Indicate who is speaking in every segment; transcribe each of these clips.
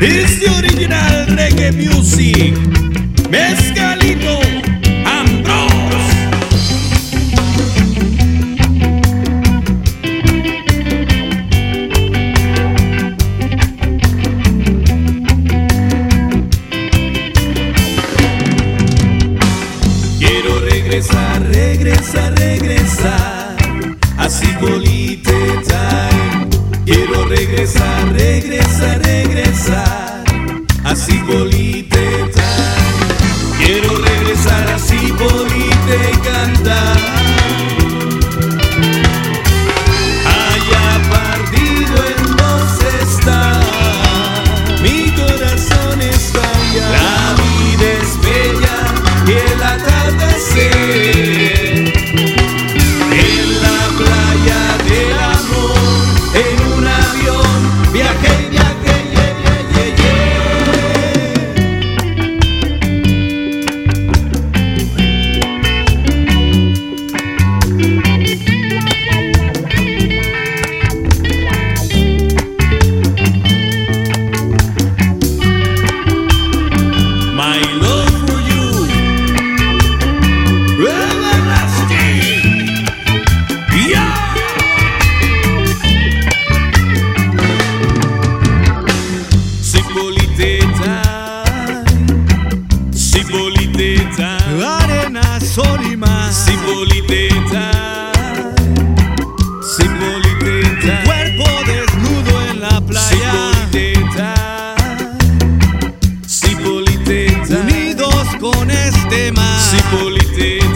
Speaker 1: It's original reggae music. Mezcalito Ambrose. Quiero regresar, regresar, regresar a Cipolite Time. Quiero regresar, regresar, regresar a Cipolite Time. Quiero regresar a Cipolite y תדהמה. שיא פוליטית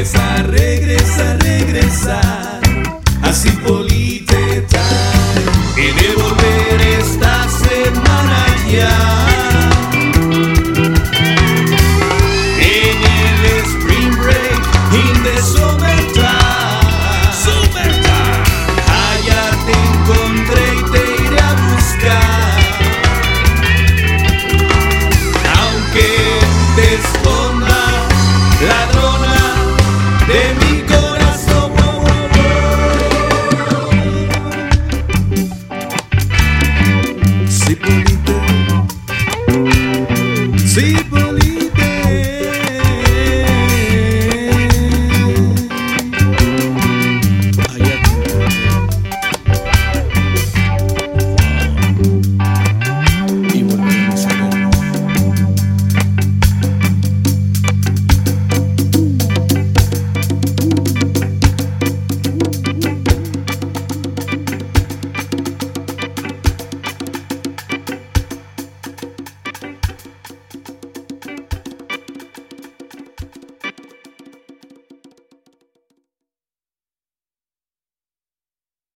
Speaker 1: Regresa, regresa,
Speaker 2: regresar a
Speaker 1: Cipolita.